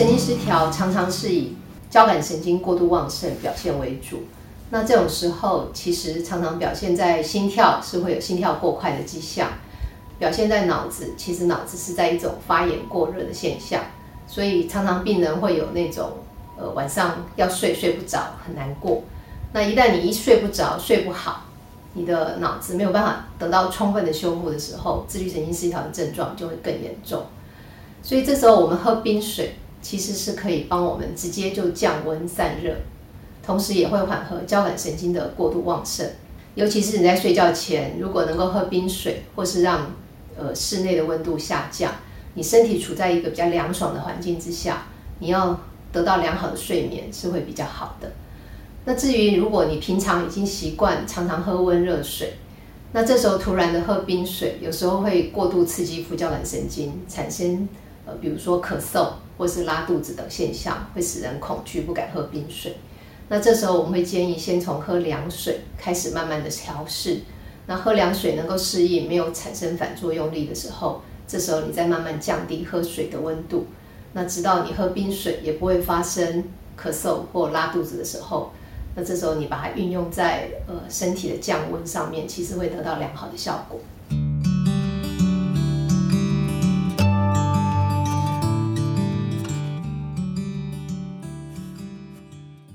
神经失调常常是以交感神经过度旺盛表现为主。那这种时候，其实常常表现在心跳是会有心跳过快的迹象，表现在脑子，其实脑子是在一种发炎过热的现象。所以常常病人会有那种呃晚上要睡睡不着，很难过。那一旦你一睡不着、睡不好，你的脑子没有办法得到充分的修复的时候，自律神经失调的症状就会更严重。所以这时候我们喝冰水，其实是可以帮我们直接就降温散热，同时也会缓和交感神经的过度旺盛。尤其是你在睡觉前，如果能够喝冰水，或是让呃室内的温度下降，你身体处在一个比较凉爽的环境之下，你要得到良好的睡眠是会比较好的。那至于如果你平常已经习惯常常喝温热水，那这时候突然的喝冰水，有时候会过度刺激副交感神经，产生。呃，比如说咳嗽或是拉肚子等现象，会使人恐惧，不敢喝冰水。那这时候我们会建议先从喝凉水开始，慢慢的调试。那喝凉水能够适应，没有产生反作用力的时候，这时候你再慢慢降低喝水的温度。那直到你喝冰水也不会发生咳嗽或拉肚子的时候，那这时候你把它运用在呃身体的降温上面，其实会得到良好的效果。